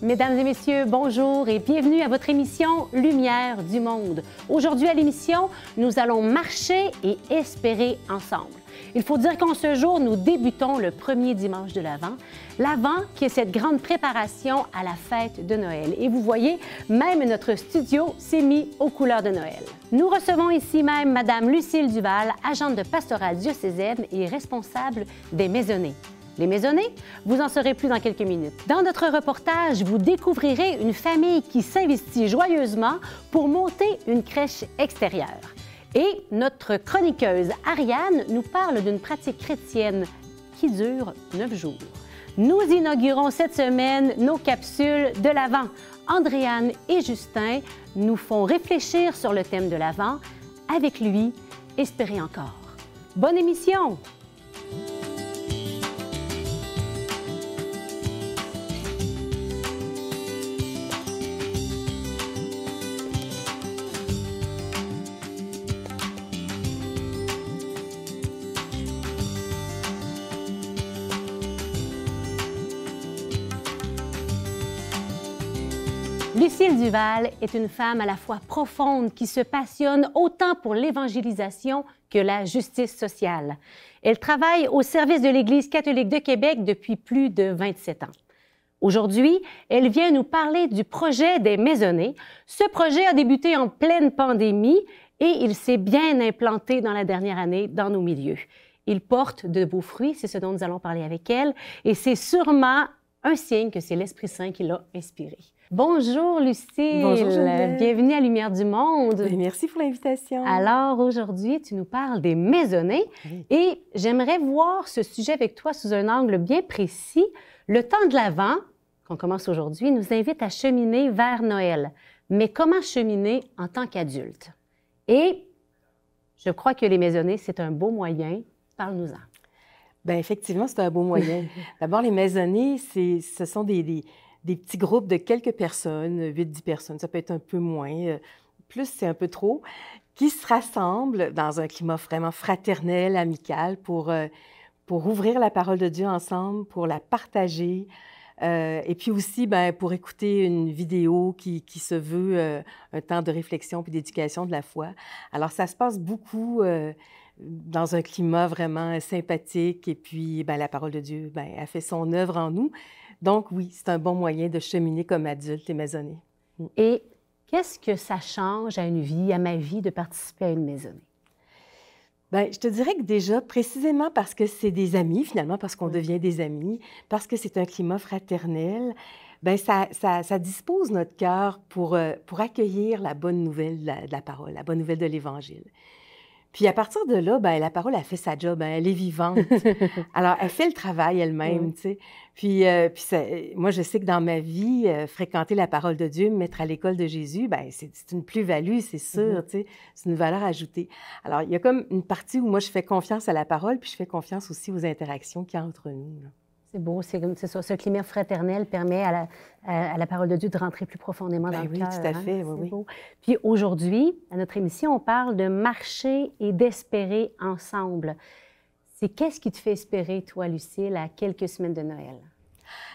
Mesdames et messieurs, bonjour et bienvenue à votre émission Lumière du monde. Aujourd'hui à l'émission, nous allons marcher et espérer ensemble. Il faut dire qu'en ce jour, nous débutons le premier dimanche de l'Avent. L'Avent qui est cette grande préparation à la fête de Noël. Et vous voyez, même notre studio s'est mis aux couleurs de Noël. Nous recevons ici même Madame Lucille Duval, agente de pastoral diocésaine et responsable des maisonnées. Les maisonnées, vous en saurez plus dans quelques minutes. Dans notre reportage, vous découvrirez une famille qui s'investit joyeusement pour monter une crèche extérieure. Et notre chroniqueuse Ariane nous parle d'une pratique chrétienne qui dure neuf jours. Nous inaugurons cette semaine nos capsules de l'Avent. Andréane et Justin nous font réfléchir sur le thème de l'Avent. Avec lui, espérez encore. Bonne émission! Lucille Duval est une femme à la fois profonde qui se passionne autant pour l'évangélisation que la justice sociale. Elle travaille au service de l'Église catholique de Québec depuis plus de 27 ans. Aujourd'hui, elle vient nous parler du projet des maisonnées. Ce projet a débuté en pleine pandémie et il s'est bien implanté dans la dernière année dans nos milieux. Il porte de beaux fruits, c'est ce dont nous allons parler avec elle, et c'est sûrement un signe que c'est l'Esprit Saint qui l'a inspiré. Bonjour Lucille. Bonjour Bienvenue à Lumière du Monde. merci pour l'invitation. Alors aujourd'hui, tu nous parles des maisonnées et j'aimerais voir ce sujet avec toi sous un angle bien précis. Le temps de l'Avent, qu'on commence aujourd'hui, nous invite à cheminer vers Noël. Mais comment cheminer en tant qu'adulte? Et je crois que les maisonnées, c'est un beau moyen. Parle-nous-en. Bien, effectivement, c'est un beau moyen. D'abord, les maisonnées, ce sont des, des des petits groupes de quelques personnes, 8-10 personnes, ça peut être un peu moins, euh, plus c'est un peu trop, qui se rassemblent dans un climat vraiment fraternel, amical, pour, euh, pour ouvrir la parole de Dieu ensemble, pour la partager, euh, et puis aussi ben, pour écouter une vidéo qui, qui se veut un temps de réflexion puis d'éducation de la foi. Alors, ça se passe beaucoup dans un climat vraiment sympathique, et puis ben, la parole de Dieu ben, a fait son œuvre en nous. Donc oui, c'est un bon moyen de cheminer comme adulte et maisonnée. Mm. Et qu'est-ce que ça change à une vie, à ma vie, de participer à une maisonnée? Bien, je te dirais que déjà, précisément parce que c'est des amis, finalement, parce qu'on devient des amis, parce que c'est un climat fraternel, bien, ça, ça, ça, dispose notre cœur pour, euh, pour accueillir la bonne nouvelle de la, de la parole, la bonne nouvelle de l'Évangile. Puis à partir de là, ben, la parole, a fait sa job, hein, elle est vivante. Alors, elle fait le travail elle-même, tu sais. Puis, euh, puis moi, je sais que dans ma vie, euh, fréquenter la parole de Dieu, me mettre à l'école de Jésus, ben, c'est une plus-value, c'est sûr, mm-hmm. tu sais. C'est une valeur ajoutée. Alors, il y a comme une partie où moi, je fais confiance à la parole, puis je fais confiance aussi aux interactions qu'il y a entre nous. C'est beau, c'est ça. Ce climat fraternel permet à la, à, la, parole de Dieu de rentrer plus profondément dans ben le oui, cœur. tout à hein. fait, oui, oui. Puis aujourd'hui, à notre émission, on parle de marcher et d'espérer ensemble. C'est qu'est-ce qui te fait espérer, toi, Lucille, à quelques semaines de Noël?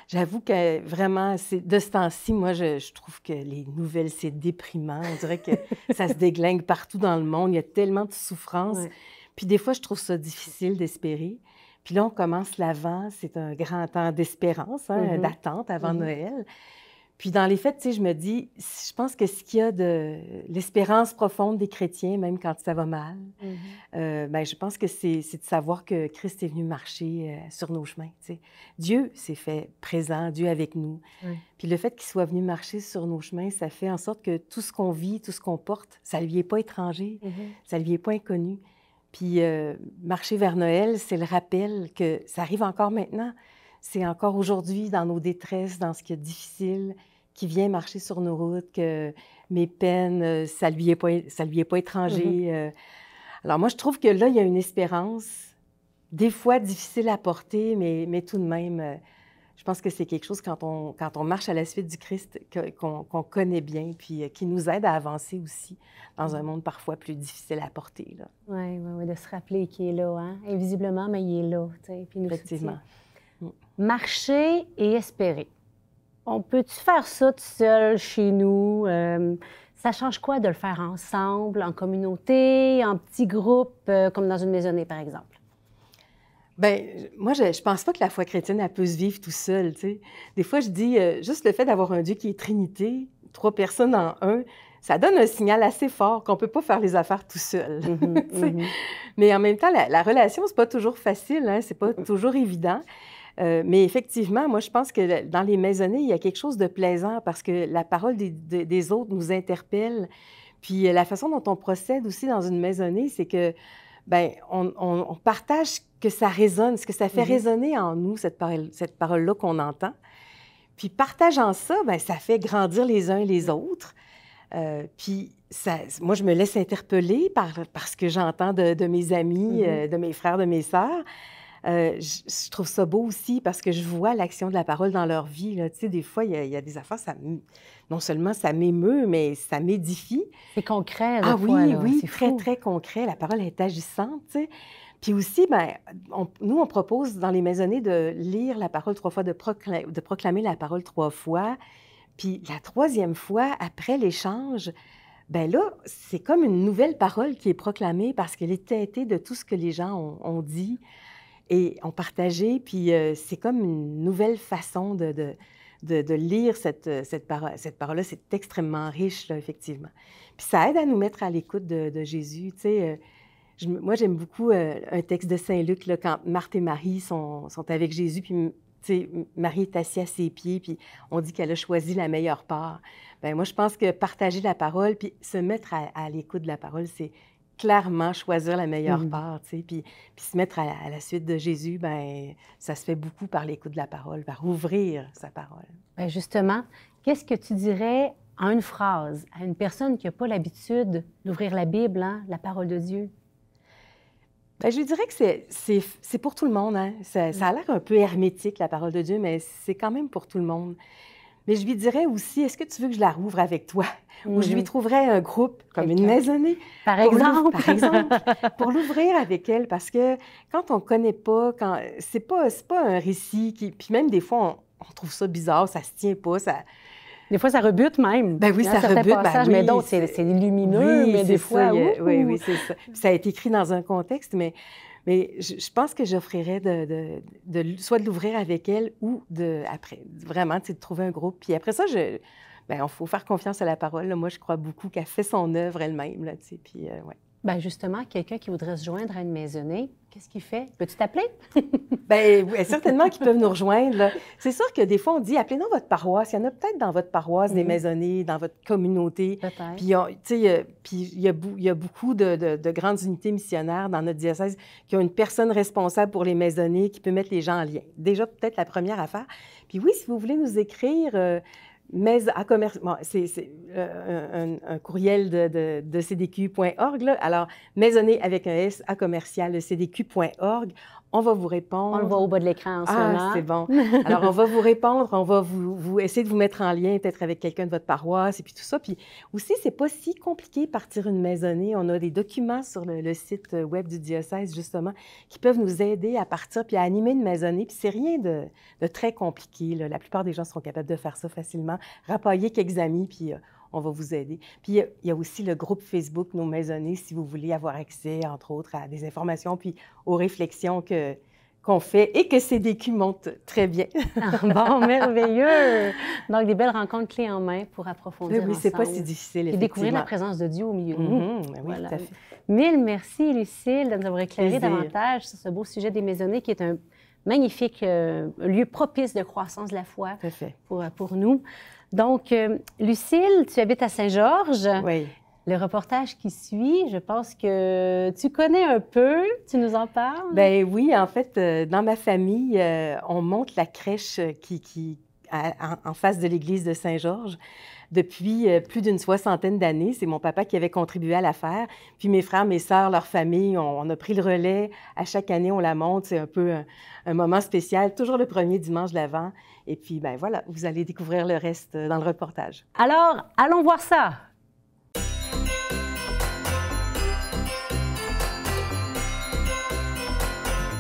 J'avoue que vraiment, de ce temps-ci, moi, je, je, trouve que les nouvelles, c'est déprimant. On dirait que ça se déglingue partout dans le monde. Il y a tellement de souffrances. Puis des fois, je trouve ça difficile d'espérer. Puis là, on commence l'avant, c'est un grand temps d'espérance, hein, mm-hmm. d'attente avant mm-hmm. Noël. Puis dans les faits, tu sais, je me dis, je pense que ce qu'il y a de l'espérance profonde des chrétiens, même quand ça va mal, mm-hmm. euh, ben, je pense que c'est de savoir que Christ est venu marcher euh, sur nos chemins. Tu sais. Dieu s'est fait présent, Dieu avec nous. Puis le fait qu'il soit venu marcher sur nos chemins, ça fait en sorte que tout ce qu'on vit, tout ce qu'on porte, ça ne lui est pas étranger, ça ne lui est pas inconnu. Puis euh, marcher vers Noël, c'est le rappel que ça arrive encore maintenant. C'est encore aujourd'hui dans nos détresses, dans ce qui est difficile, qui vient marcher sur nos routes, que mes peines, euh, ça lui est pas, ça lui est pas étranger. Mm-hmm. Euh. Alors moi, je trouve que là, il y a une espérance, des fois difficile à porter, mais, mais tout de même je pense que c'est quelque chose quand on, quand on marche à la suite du Christ qu'on connaît bien, puis euh, qui nous aide à avancer aussi dans un monde parfois plus difficile à porter. Oui, oui, oui, de se rappeler qu'il est là, hein? invisiblement, mais il est là. Puis nous Effectivement. Mm. Marcher et espérer. On peut-tu faire ça tout seul chez nous? Euh, ça change quoi de le faire ensemble, en communauté, en petits groupes, euh, comme dans une maisonnée, par exemple? Bien, moi, je, ne pense pas que la foi chrétienne, elle peut se vivre tout seul, tu sais. Des fois, je dis, euh, juste le fait d'avoir un Dieu qui est Trinité, trois personnes en un, ça donne un signal assez fort qu'on peut pas faire les affaires tout seul. Mm-hmm, mm-hmm. Mais en même temps, la, la relation, c'est pas toujours facile, hein, c'est pas mm. toujours évident. Euh, mais effectivement, moi, je pense que dans les maisonnées, il y a quelque chose de plaisant parce que la parole des, autres nous interpelle. Puis euh, la façon dont on procède aussi dans une maisonnée, c'est que, ben, on, partage que ça résonne, ce que ça fait mm-hmm. résonner en nous, cette parole-là cette parole qu'on entend. Puis partageant ça, ben, ça fait grandir les uns et les autres. Euh, puis ça, moi, je me laisse interpeller par, par ce que j'entends de, mes amis, mm-hmm. de mes frères, de mes sœurs. Euh, je, trouve ça beau aussi parce que je vois l'action de la parole dans leur vie. Là. Tu sais, des fois, il y, a, des affaires, ça, non seulement ça m'émeut, mais ça m'édifie. C'est concret. Ah oui, oui, très, très concret. La parole est agissante. Tu sais. Puis aussi, ben, nous, on propose dans les maisonnées de lire la parole trois fois, de, de proclamer la parole trois fois. Puis la troisième fois, après l'échange, ben là, c'est comme une nouvelle parole qui est proclamée parce qu'elle est teintée de tout ce que les gens ont, ont dit et on partageait. Puis euh, c'est comme une nouvelle façon de, de, de, lire cette, euh, cette, cette parole-là. C'est extrêmement riche, effectivement. Puis ça aide à nous mettre à l'écoute de, Jésus. Tu sais, euh, moi, j'aime beaucoup un texte de Saint-Luc, là, quand Marthe et Marie sont, sont avec Jésus, puis sais, Marie est assise à ses pieds, puis on dit qu'elle a choisi la meilleure part. Bien, moi, je pense que partager la parole, puis se mettre à l'écoute de la parole, c'est clairement choisir la meilleure mmh. part, tu sais, puis, puis, se mettre à, la suite de Jésus, ben ça se fait beaucoup par l'écoute de la parole, par ouvrir sa parole. Bien justement, qu'est-ce que tu dirais en une phrase à une personne qui n'a pas l'habitude d'ouvrir la Bible, hein, la parole de Dieu? Bien, je dirais que c'est pour tout le monde. Hein? Ça, ça, a l'air un peu hermétique, la parole de Dieu, mais c'est quand même pour tout le monde. Mais je lui dirais aussi, est-ce que tu veux que je la rouvre avec toi? Ou je lui mhm. trouverais un groupe, comme une maisonnée. Par exemple. Par exemple, pour l'ouvrir avec elle. Parce que quand on ne connaît pas, quand c'est pas, pas un récit qui... Puis même des fois, on, trouve ça bizarre, ça se tient pas, ça... Des fois, ça rebute même. Ben oui, ça rebute. Ben mais d'autres, c'est lumineux, mais des fois... oui, oui, c'est ça. Ça a été écrit dans un contexte, mais mais je, pense que j'offrirais de, de, soit de l'ouvrir avec elle ou de, après, vraiment, de trouver un groupe. Puis après ça, je, ben, il faut faire confiance à la parole. Moi, je crois beaucoup qu'elle fait son œuvre elle-même. Là, puis, euh. Bien, justement, quelqu'un qui voudrait se joindre à une maisonnée, qu'est-ce qu'il fait? Peux-tu t'appeler? Bien, certainement qu'ils peuvent nous rejoindre. C'est sûr que des fois, on dit appelez-nous votre paroisse. Il y en a peut-être dans votre paroisse des mhm. maisonnées, dans votre communauté. Puis, tu sais, puis il y, a beaucoup de, grandes unités missionnaires dans notre diocèse qui ont une personne responsable pour les maisonnées qui peut mettre les gens en lien. Déjà, peut-être la première affaire. Puis oui, si vous voulez nous écrire, euh, mais à commerce, c'est euh, un, courriel de, cdq.org. Alors, maisonnée avec un S à commercial cdq.org. On va vous répondre. On le voit au bas de l'écran en ce ah, moment. c'est bon. Alors, on va vous répondre, on va vous, vous essayer de vous mettre en lien peut-être avec quelqu'un de votre paroisse et puis tout ça. Puis aussi, c'est pas si compliqué partir une maisonnée. On a des documents sur le, site web du diocèse, justement, qui peuvent nous aider à partir puis à animer une maisonnée. Puis c'est rien de, de, très compliqué. La plupart des gens seront capables de faire ça facilement. Rappailler quelques amis, puis euh, on va vous aider. Puis il y, a aussi le groupe Facebook Nos Maisonnées, si vous voulez avoir accès, entre autres, à des informations, puis aux réflexions que qu'on fait et que CDQ monte très bien. Ah, bon, merveilleux! Donc, des belles rencontres clés en main pour approfondir Oui, c'est pas si difficile, Et découvrir la présence de Dieu au milieu de. Mm-hmm, ben oui, tout à fait. Mille merci, Lucille, de nous avoir éclairé davantage sur ce beau sujet des maisonnées qui est un magnifique euh, lieu propice de croissance de la foi pour, pour nous. Donc, euh, Lucille, tu habites à Saint-Georges. Oui. Le reportage qui suit, je pense que tu connais un peu. Tu nous en parles? Ben oui, en fait, euh, dans ma famille, euh, on monte la crèche qui, qui en face de l'église de Saint-Georges depuis plus d'une soixantaine d'années. C'est mon papa qui avait contribué à la faire. Puis mes frères, mes sœurs, leur famille, on, a pris le relais. À chaque année, on la monte. C'est un peu un, moment spécial, toujours le premier dimanche de l'Avent. Et puis, ben voilà, vous allez découvrir le reste dans le reportage. Alors, allons voir ça.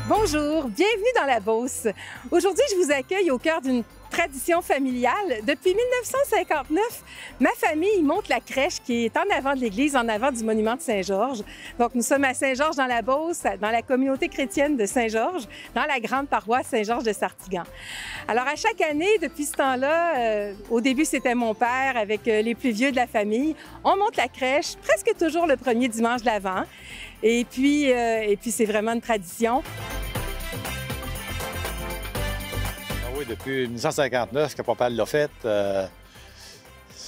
Bonjour, bienvenue dans la Beauce. Aujourd'hui, je vous accueille au cœur d'une tradition familiale. Depuis 1959, ma famille monte la crèche qui est en avant de l'église, en avant du monument de Saint-Georges. Donc, nous sommes à Saint-Georges-dans-la-Beauce, dans la communauté chrétienne de Saint-Georges, dans la grande paroisse Saint-Georges de Sartigan. Alors, à chaque année, depuis ce temps-là, euh, au début, c'était mon père avec euh, les plus vieux de la famille. On monte la crèche presque toujours le premier dimanche de l'Avent. Et puis, euh, et puis c'est vraiment une tradition. Depuis 1959 que papa l'a fait. Euh,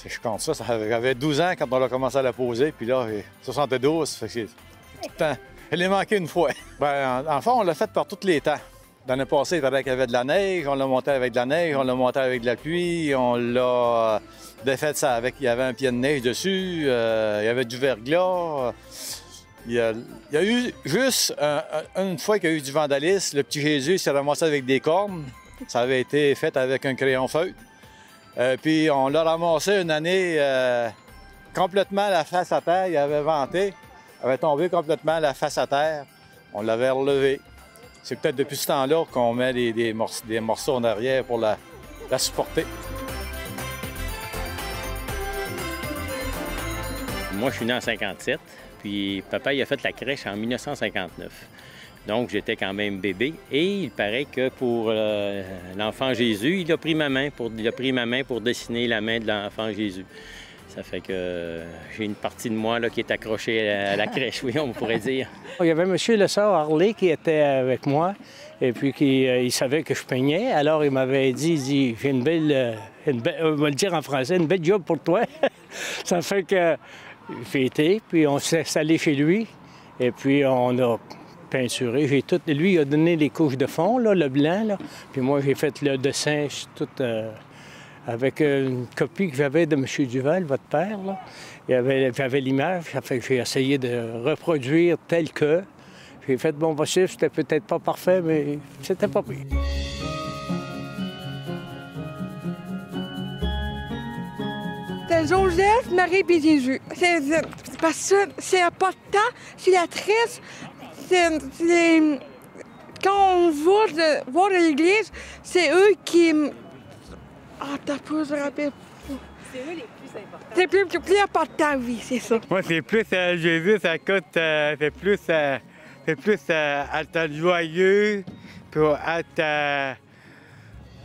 je compte ça, j'avais 12 ans quand on a commencé à la poser, puis là, 72, fait que tout le. Elle est manqué une fois. Ben, en, fait, on l'a fait par tous les temps. L'année passée, il paraît qu'il y avait de la neige, on l'a monté avec de la neige, on l'a monté avec de la pluie, on l'a défait ça avec, il y avait un pied de neige dessus, euh, il y avait du verglas. Il y, a, eu juste une fois qu'il y a eu du vandalisme, le petit Jésus s'est ramassé avec des cornes. Ça avait été fait avec un crayon feutre. Euh, puis on l'a ramassé une année euh, complètement la face à terre. Il avait vanté, avait tombé complètement la face à terre. On l'avait relevé. C'est peut-être depuis ce temps-là qu'on met des, morceaux, en arrière pour la, la supporter. Moi, je suis né en 57, puis papa il a fait la crèche en 1959. Donc, j'étais quand même bébé. Et il paraît que pour euh, l'enfant Jésus, il a pris ma main pour, dessiner la main de l'enfant Jésus. Ça fait que j'ai une partie de moi là, qui est accrochée à la crèche, oui, on pourrait dire. Il y avait M. Lessard Harley qui était avec moi et puis qui, euh, il savait que je peignais. Alors il m'avait dit, il dit, j'ai une belle, euh, une on va le dire en français, une belle job pour toi. Ça fait que j'ai été, puis on s'est installé chez lui. Et puis on a J'ai tout... Lui, il a donné les couches de fond, là, le blanc, là. Puis moi, j'ai fait le dessin tout euh, avec une copie que j'avais de M. Duval, votre père. J'avais l'image, que j'ai essayé de reproduire tel que. J'ai fait bon possible, c'était peut-être pas parfait, mais c'était pas pris. C'est Joseph, Marie et Jésus. C'est parce que c'est important, c'est la triste, c'est, quand on va voir l'église, c'est eux qui. Ah, t'as pas, je rappelle C'est eux les plus importants. C'est plus, plus, plus important, oui, c'est ça. Moi, c'est plus euh, Jésus, ça coûte. Euh, c'est plus. Euh, c'est plus être joyeux pour être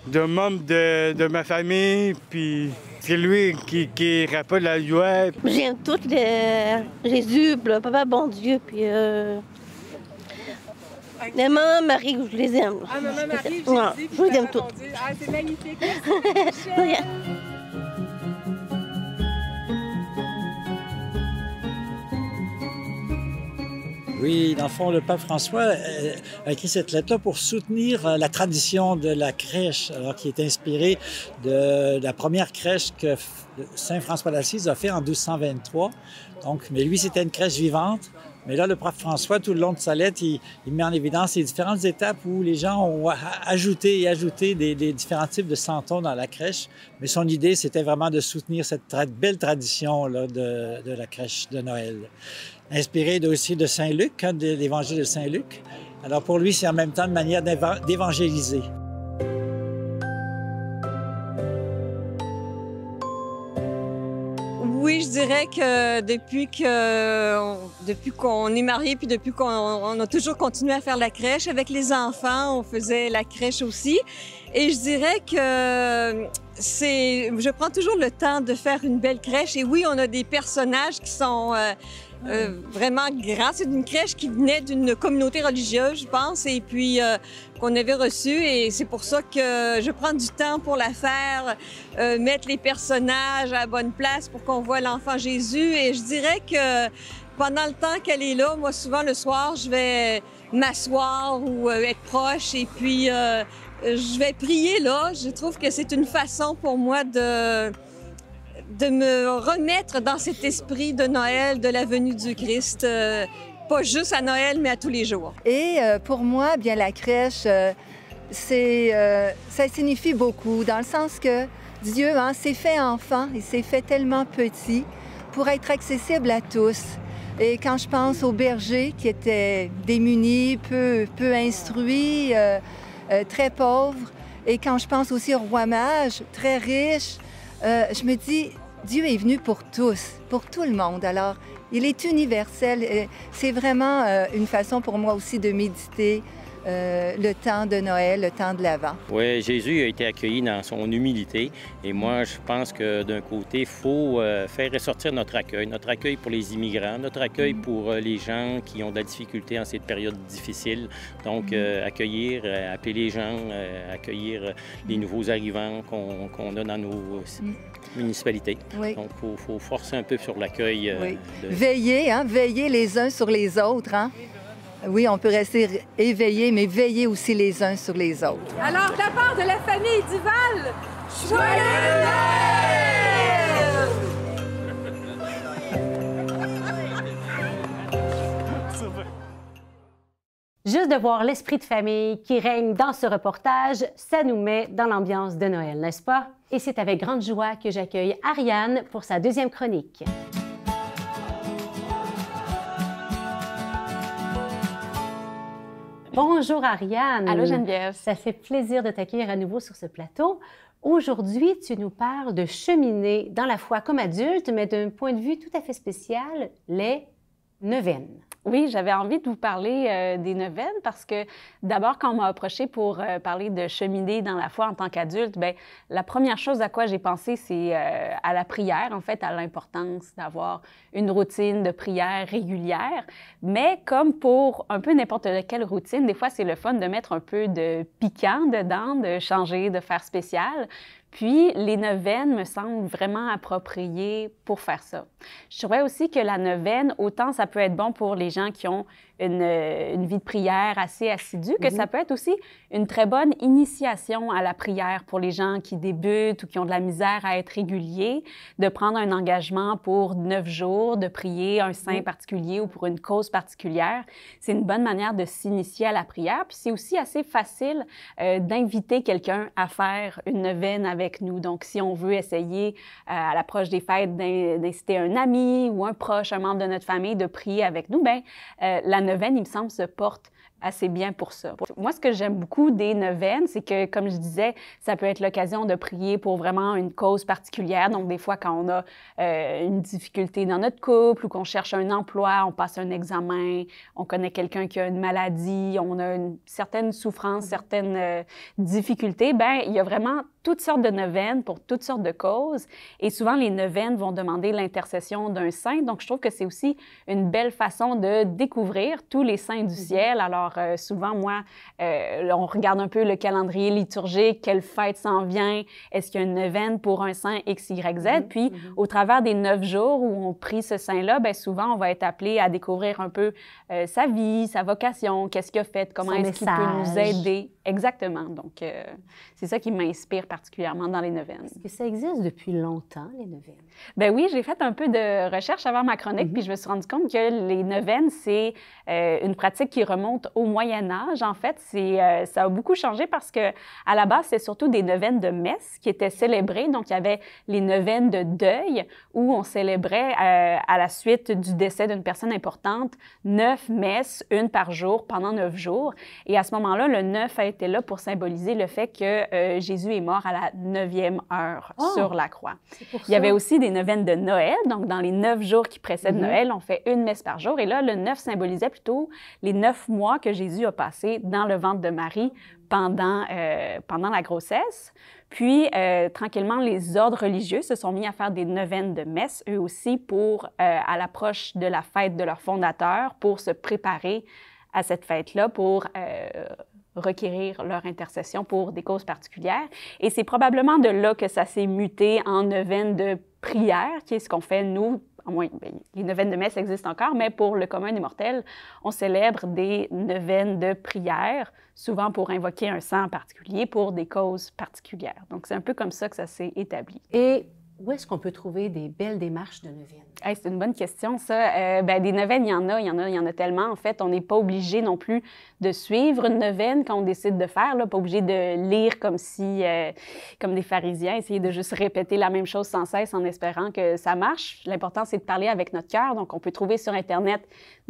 de membre de, de, ma famille, puis c'est lui qui, qui rapporte la joie. J'aime tout les Jésus, le Papa bon Dieu, puis Maman, Marie, je les aime. Ah, maman, Marie, je, ouais, je les aime toutes. Ah, c'est magnifique. Oui, dans le fond, le pape François euh, a écrit cette lettre-là pour soutenir euh, la tradition de la crèche, alors qui est inspirée de la première crèche que Saint François d'Assise a fait en 1223. Donc, mais lui, c'était une crèche vivante. Mais là, le prof François, tout le long de sa lettre, il, met en évidence les différentes étapes où les gens ont ajouté et ajouté des, différents types de santons dans la crèche. Mais son idée, c'était vraiment de soutenir cette belle tradition de, la crèche de Noël. Inspiré aussi de Saint-Luc, hein, de l'évangile de Saint-Luc. Alors pour lui, c'est en même temps une manière d'évangéliser. Dirais que depuis que depuis qu'on est mariés puis depuis qu'on a toujours continué à faire la crèche avec les enfants, on faisait la crèche aussi. Et je dirais que c'est je prends toujours le temps de faire une belle crèche et oui, on a des personnages qui sont euh, euh, vraiment grand. C'est une crèche qui venait d'une communauté religieuse, je pense, et puis euh, qu'on avait reçue. Et c'est pour ça que je prends du temps pour la faire, euh, mettre les personnages à la bonne place pour qu'on voit l'enfant Jésus. Et je dirais que pendant le temps qu'elle est là, moi, souvent le soir, je vais m'asseoir ou être proche et puis je vais prier là. Je trouve que c'est une façon pour moi de de me remettre dans cet esprit de Noël, de la venue du Christ, euh, pas juste à Noël, mais à tous les jours. Et euh, pour moi, bien la crèche, euh, c'est, ça signifie beaucoup, dans le sens que Dieu hein, s'est fait enfant, il s'est fait tellement petit pour être accessible à tous. Et quand je pense aux bergers qui étaient démunis, peu, peu instruits, très pauvres, Et quand je pense aussi au roi mage, très riche, je me dis, Dieu est venu pour tous, pour tout le monde. Alors, il est universel. C'est vraiment euh, une façon pour moi aussi de méditer euh, le temps de Noël, le temps de l'Avent. Oui, Jésus a été accueilli dans son humilité. Et moi, je pense que d'un côté, il faut euh, faire ressortir notre accueil, notre accueil pour les immigrants, notre accueil Mm. pour euh, les gens qui ont de la difficulté en cette période difficile. Donc, Mm. accueillir, appeler les gens, accueillir les nouveaux arrivants qu'on a dans nos municipalités. Mm. Oui. Donc, il faut, faut forcer un peu sur l'accueil. Oui. de- Veiller, hein, veiller les uns sur les autres. Hein? Oui, on peut rester éveillé, mais veiller aussi les uns sur les autres. Alors, de la part de la famille Duval, joyeux Juste de voir l'esprit de famille qui règne dans ce reportage, ça nous met dans l'ambiance de Noël, n'est-ce pas? Et c'est avec grande joie que j'accueille Ariane pour sa deuxième chronique. Bonjour Ariane. Allô, Geneviève. Ça fait plaisir de t'accueillir à nouveau sur ce plateau. Aujourd'hui, tu nous parles de cheminer dans la foi comme adulte, mais d'un point de vue tout à fait spécial, les neuvaines. Oui, j'avais envie de vous parler euh, des neuvaines parce que d'abord, quand on m'a approché pour euh, parler de cheminer dans la foi en tant qu'adulte, ben la première chose à quoi j'ai pensé, c'est euh, à la prière, en fait, à l'importance d'avoir une routine de prière régulière. Mais comme pour un peu n'importe quelle routine, des fois, c'est le fun de mettre un peu de piquant dedans, de changer, de faire spécial. Puis, les neuvaines me semblent vraiment appropriées pour faire ça. Je trouvais aussi que la neuvaine, autant ça peut être bon pour les gens qui ont une, une vie de prière assez assidue, que ça peut être aussi une très bonne initiation à la prière pour les gens qui débutent ou qui ont de la misère à être réguliers, de prendre un engagement pour neuf jours, de prier un saint particulier ou pour une cause particulière. C'est une bonne manière de s'initier à la prière. Puis c'est aussi assez facile euh, d'inviter quelqu'un à faire une neuvaine avec nous. Donc, si on veut essayer euh, à l'approche des fêtes d'in- d'inciter un ami ou un proche, un membre de notre famille de prier avec nous, ben euh, la neuvaine, il me semble, se porte assez bien pour ça. Moi, ce que j'aime beaucoup des neuvaines, c'est que, comme je disais, ça peut être l'occasion de prier pour vraiment une cause particulière. Donc, des fois, quand on a euh, une difficulté dans notre couple ou qu'on cherche un emploi, on passe un examen, on connaît quelqu'un qui a une maladie, on a une certaine souffrance, certaines euh, difficultés, ben il y a vraiment toutes sortes de neuvaines pour toutes sortes de causes. Et souvent, les neuvaines vont demander l'intercession d'un saint. Donc, je trouve que c'est aussi une belle façon de découvrir tous les saints du ciel. Alors, euh, souvent, moi, euh, on regarde un peu le calendrier liturgique, quelle fête s'en vient, est-ce qu'il y a une neuvaine pour un saint X, Y, Z? Puis, au travers des neuf jours où on prie ce saint-là, bien souvent, on va être appelé à découvrir un peu euh, sa vie, sa vocation, qu'est-ce qu'il a fait, comment est-ce qu'il peut nous aider. Exactement. Donc, c'est ça qui m'inspire particulièrement dans les neuvaines. Est-ce que ça existe depuis longtemps, les neuvaines? Ben oui, j'ai fait un peu de recherche avant ma chronique, puis je me suis rendu compte que les neuvaines, c'est euh, une pratique qui remonte au Moyen Âge. En fait, c'est, euh, ça a beaucoup changé parce que à la base, c'est surtout des neuvaines de messe qui étaient célébrées. Donc, il y avait les neuvaines de deuil où on célébrait euh, à la suite du décès d'une personne importante neuf messes, une par jour pendant neuf jours. Et à ce moment-là, le neuf a été là pour symboliser le fait que Jésus est mort à la neuvième heure Oh! sur la croix. Il y avait aussi des neuvaines de Noël. Donc, dans les neuf jours qui précèdent Mhm. Noël, on fait une messe par jour. Et là, le neuf symbolisait plutôt les neuf mois que Jésus a passé dans le ventre de Marie pendant, euh, pendant la grossesse. Puis, euh, tranquillement, les ordres religieux se sont mis à faire des neuvaines de messe, eux aussi, pour, euh, à l'approche de la fête de leur fondateur, pour se préparer à cette fête-là, pour requérir leur intercession pour des causes particulières. Et c'est probablement de là que ça s'est muté en neuvaine de prière, qui est ce qu'on fait, nous, à moins, ben, les neuvaines de messe existent encore, mais pour le commun des mortels, on célèbre des neuvaines de prière, souvent pour invoquer un saint en particulier, pour des causes particulières. Donc, c'est un peu comme ça que ça s'est établi. Et où est-ce qu'on peut trouver des belles démarches de neuvaine? c'est une bonne question, ça. Euh, ben, des neuvaines, il y en a, il y en a, il y en a tellement. En fait, on n'est pas obligé non plus de suivre une neuvaine quand on décide de faire, pas obligé de lire comme si, euh, comme des pharisiens, essayer de juste répéter la même chose sans cesse en espérant que ça marche. L'important, c'est de parler avec notre cœur. Donc, on peut trouver sur Internet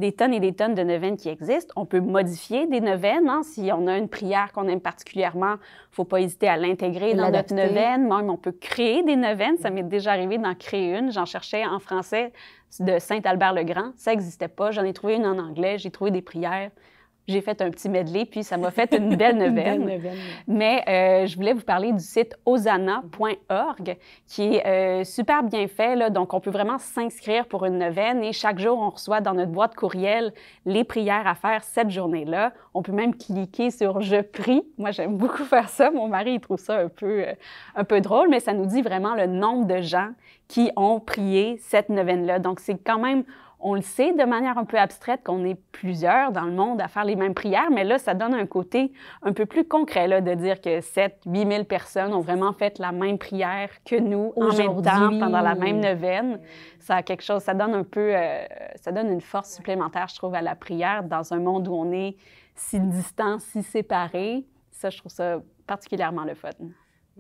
des tonnes et des tonnes de neuvaines qui existent. On peut modifier des neuvaines. Hein. Si on a une prière qu'on aime particulièrement, il ne faut pas hésiter à l'intégrer dans notre neuvaine. Même, on peut créer des neuvaines. Ça m'est déjà arrivé d'en créer une. J'en cherchais en français de Saint-Albert-le-Grand. Ça n'existait pas. J'en ai trouvé une en anglais. J'ai trouvé des prières j'ai fait un petit medley, puis ça m'a fait une belle neuvaine. Mais euh, je voulais vous parler du site osana.org, qui est euh, super bien fait. Là. Donc, on peut vraiment s'inscrire pour une neuvaine et chaque jour, on reçoit dans notre boîte courriel les prières à faire cette journée-là. On peut même cliquer sur Je prie. Moi, j'aime beaucoup faire ça. Mon mari, il trouve ça un peu, euh, un peu drôle, mais ça nous dit vraiment le nombre de gens qui ont prié cette neuvaine-là. Donc, c'est quand même on le sait de manière un peu abstraite qu'on est plusieurs dans le monde à faire les mêmes prières, mais là, ça donne un côté un peu plus concret là, de dire que 7 8 000 personnes ont vraiment fait la même prière que nous en même temps pendant la même neuvaine. Ça a quelque chose, ça donne un peu, euh, ça donne une force supplémentaire, je trouve, à la prière dans un monde où on est si distant, si séparé. Ça, je trouve ça particulièrement le fun.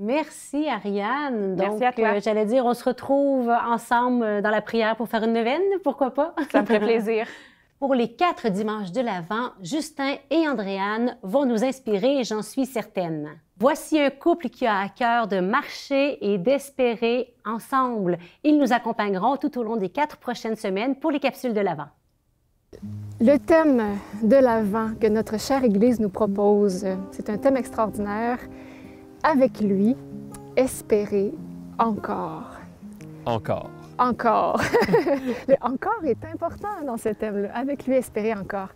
Merci, Ariane. Merci à toi. Euh, j'allais dire, on se retrouve ensemble euh, dans la prière pour faire une neuvaine, pourquoi pas? Ça me ferait plaisir. pour les quatre dimanches de l'Avent, Justin et Andréane vont nous inspirer, j'en suis certaine. Voici un couple qui a à cœur de marcher et d'espérer ensemble. Ils nous accompagneront tout au long des quatre prochaines semaines pour les capsules de l'Avent. Le thème de l'Avent que notre chère Église nous propose, c'est un thème extraordinaire avec lui, espérer encore. Encore. Encore. le encore est important dans ce thème-là. Avec lui, espérer encore.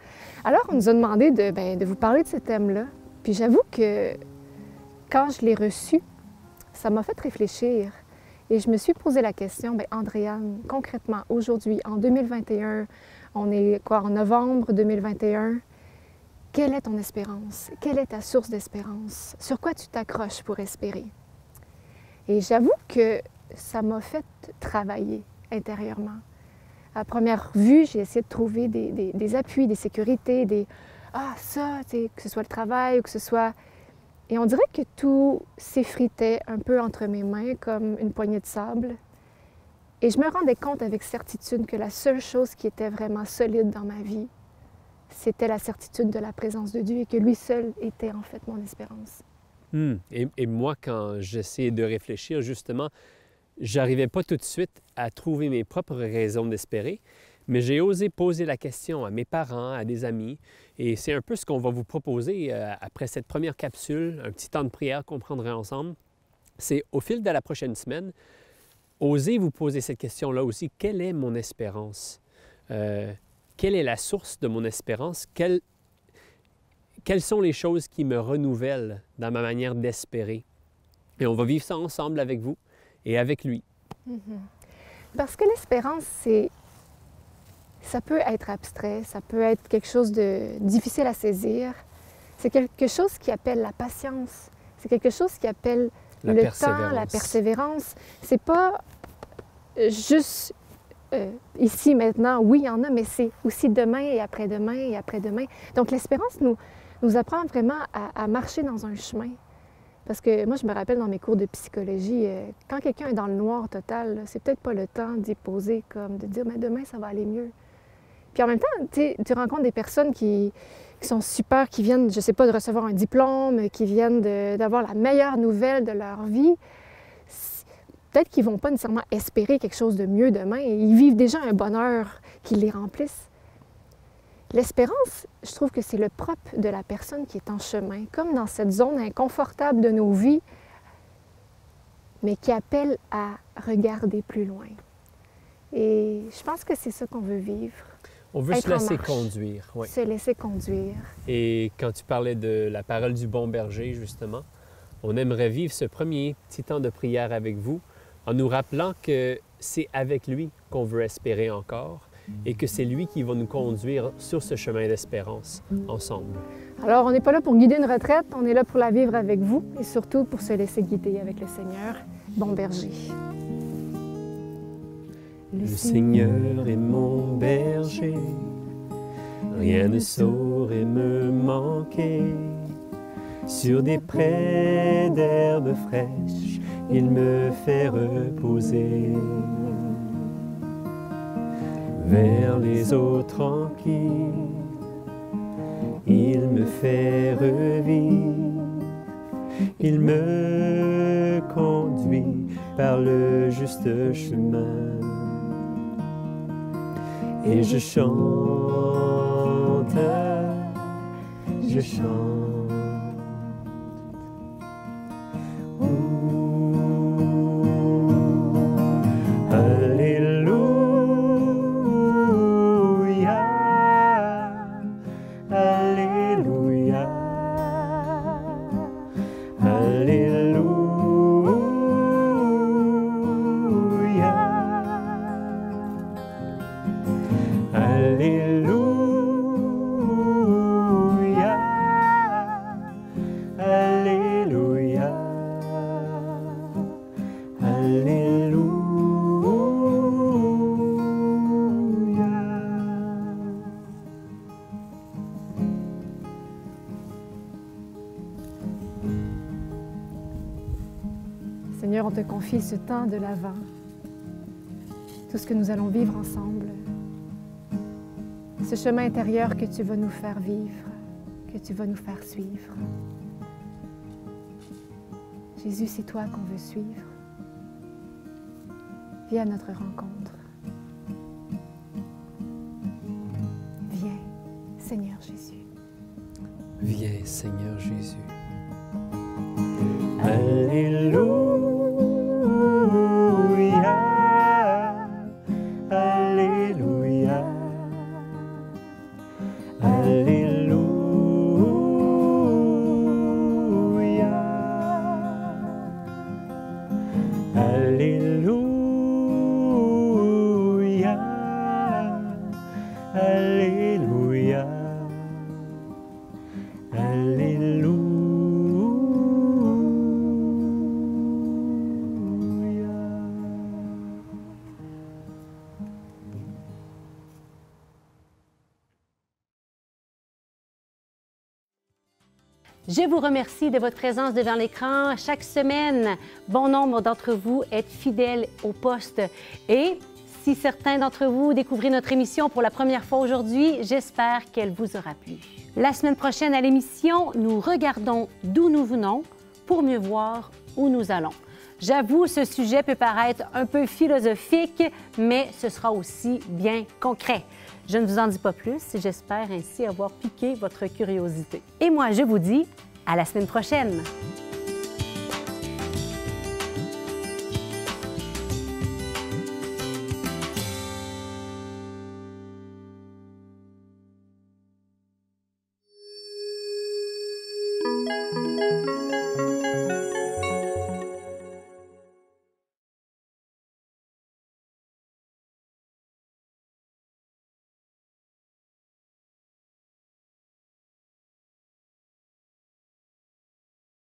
Alors, on nous a demandé de, ben, de vous parler de ce thème-là. Puis j'avoue que quand je l'ai reçu, ça m'a fait réfléchir. Et je me suis posé la question, bien, Andréane, concrètement, aujourd'hui, en 2021, on est quoi, en novembre 2021, quelle est ton espérance? Quelle est ta source d'espérance? Sur quoi tu t'accroches pour espérer? Et j'avoue que ça m'a fait travailler intérieurement. À première vue, j'ai essayé de trouver des, appuis, des sécurités, des Ah, ça, que ce soit le travail ou que ce soit. Et on dirait que tout s'effritait un peu entre mes mains comme une poignée de sable. Et je me rendais compte avec certitude que la seule chose qui était vraiment solide dans ma vie, c'était la certitude de la présence de Dieu et que lui seul était en fait mon espérance. Hmm. Et, moi, quand j'essayais de réfléchir, justement, j'arrivais pas tout de suite à trouver mes propres raisons d'espérer, mais j'ai osé poser la question à mes parents, à des amis, et c'est un peu ce qu'on va vous proposer euh, après cette première capsule, un petit temps de prière qu'on prendrait ensemble. C'est au fil de la prochaine semaine, osez vous poser cette question-là aussi. Quelle est mon espérance? Euh, quelle est la source de mon espérance? Quelles, sont les choses qui me renouvellent dans ma manière d'espérer? Et on va vivre ça ensemble avec vous et avec lui. Mm-hmm. Parce que l'espérance, c'est ça peut être abstrait, ça peut être quelque chose de difficile à saisir. C'est quelque chose qui appelle la patience. C'est quelque chose qui appelle le temps, la persévérance. C'est pas juste euh, ici, maintenant, oui, il y en a, mais c'est aussi demain et après-demain et après-demain. Donc l'espérance nous, nous apprend vraiment à, marcher dans un chemin. Parce que moi, je me rappelle dans mes cours de psychologie, euh, quand quelqu'un est dans le noir total, c'est peut-être pas le temps d'y poser, comme de dire, mais demain, ça va aller mieux. Puis en même temps, tu rencontres des personnes qui, qui, sont super, qui viennent, je sais pas, de recevoir un diplôme, qui viennent d'avoir la meilleure nouvelle de leur vie peut-être qu'ils ne vont pas nécessairement espérer quelque chose de mieux demain. Ils vivent déjà un bonheur qui les remplisse. L'espérance, je trouve que c'est le propre de la personne qui est en chemin, comme dans cette zone inconfortable de nos vies, mais qui appelle à regarder plus loin. Et je pense que c'est ça qu'on veut vivre. On veut se laisser conduire. Oui. Se laisser conduire. Et quand tu parlais de la parole du bon berger, justement, on aimerait vivre ce premier petit temps de prière avec vous en nous rappelant que c'est avec lui qu'on veut espérer encore et que c'est lui qui va nous conduire sur ce chemin d'espérance ensemble. Alors, on n'est pas là pour guider une retraite, on est là pour la vivre avec vous et surtout pour se laisser guider avec le Seigneur, bon berger. Le Seigneur est mon berger, rien ne saurait me manquer. Sur des prés d'herbes fraîches, il me fait reposer. Vers les eaux tranquilles, il me fait revivre. Il me conduit par le juste chemin. Et je chante, je chante. Alléluia, Alléluia, Alléluia. Seigneur, on te confie ce temps de l'Avent, tout ce que nous allons vivre ensemble, ce chemin intérieur que tu vas nous faire vivre, que tu vas nous faire suivre. Jésus, c'est toi qu'on veut suivre. Viens à notre rencontre. Viens, Seigneur Jésus. Viens, Seigneur Jésus. Alléluia, Je vous remercie de votre présence devant l'écran chaque semaine. Bon nombre d'entre vous êtes fidèles au poste. Et si certains d'entre vous découvrez notre émission pour la première fois aujourd'hui, j'espère qu'elle vous aura plu. La semaine prochaine à l'émission, nous regardons d'où nous venons pour mieux voir où nous allons. J'avoue, ce sujet peut paraître un peu philosophique, mais ce sera aussi bien concret. Je ne vous en dis pas plus, j'espère ainsi avoir piqué votre curiosité. Et moi, je vous dis à la semaine prochaine.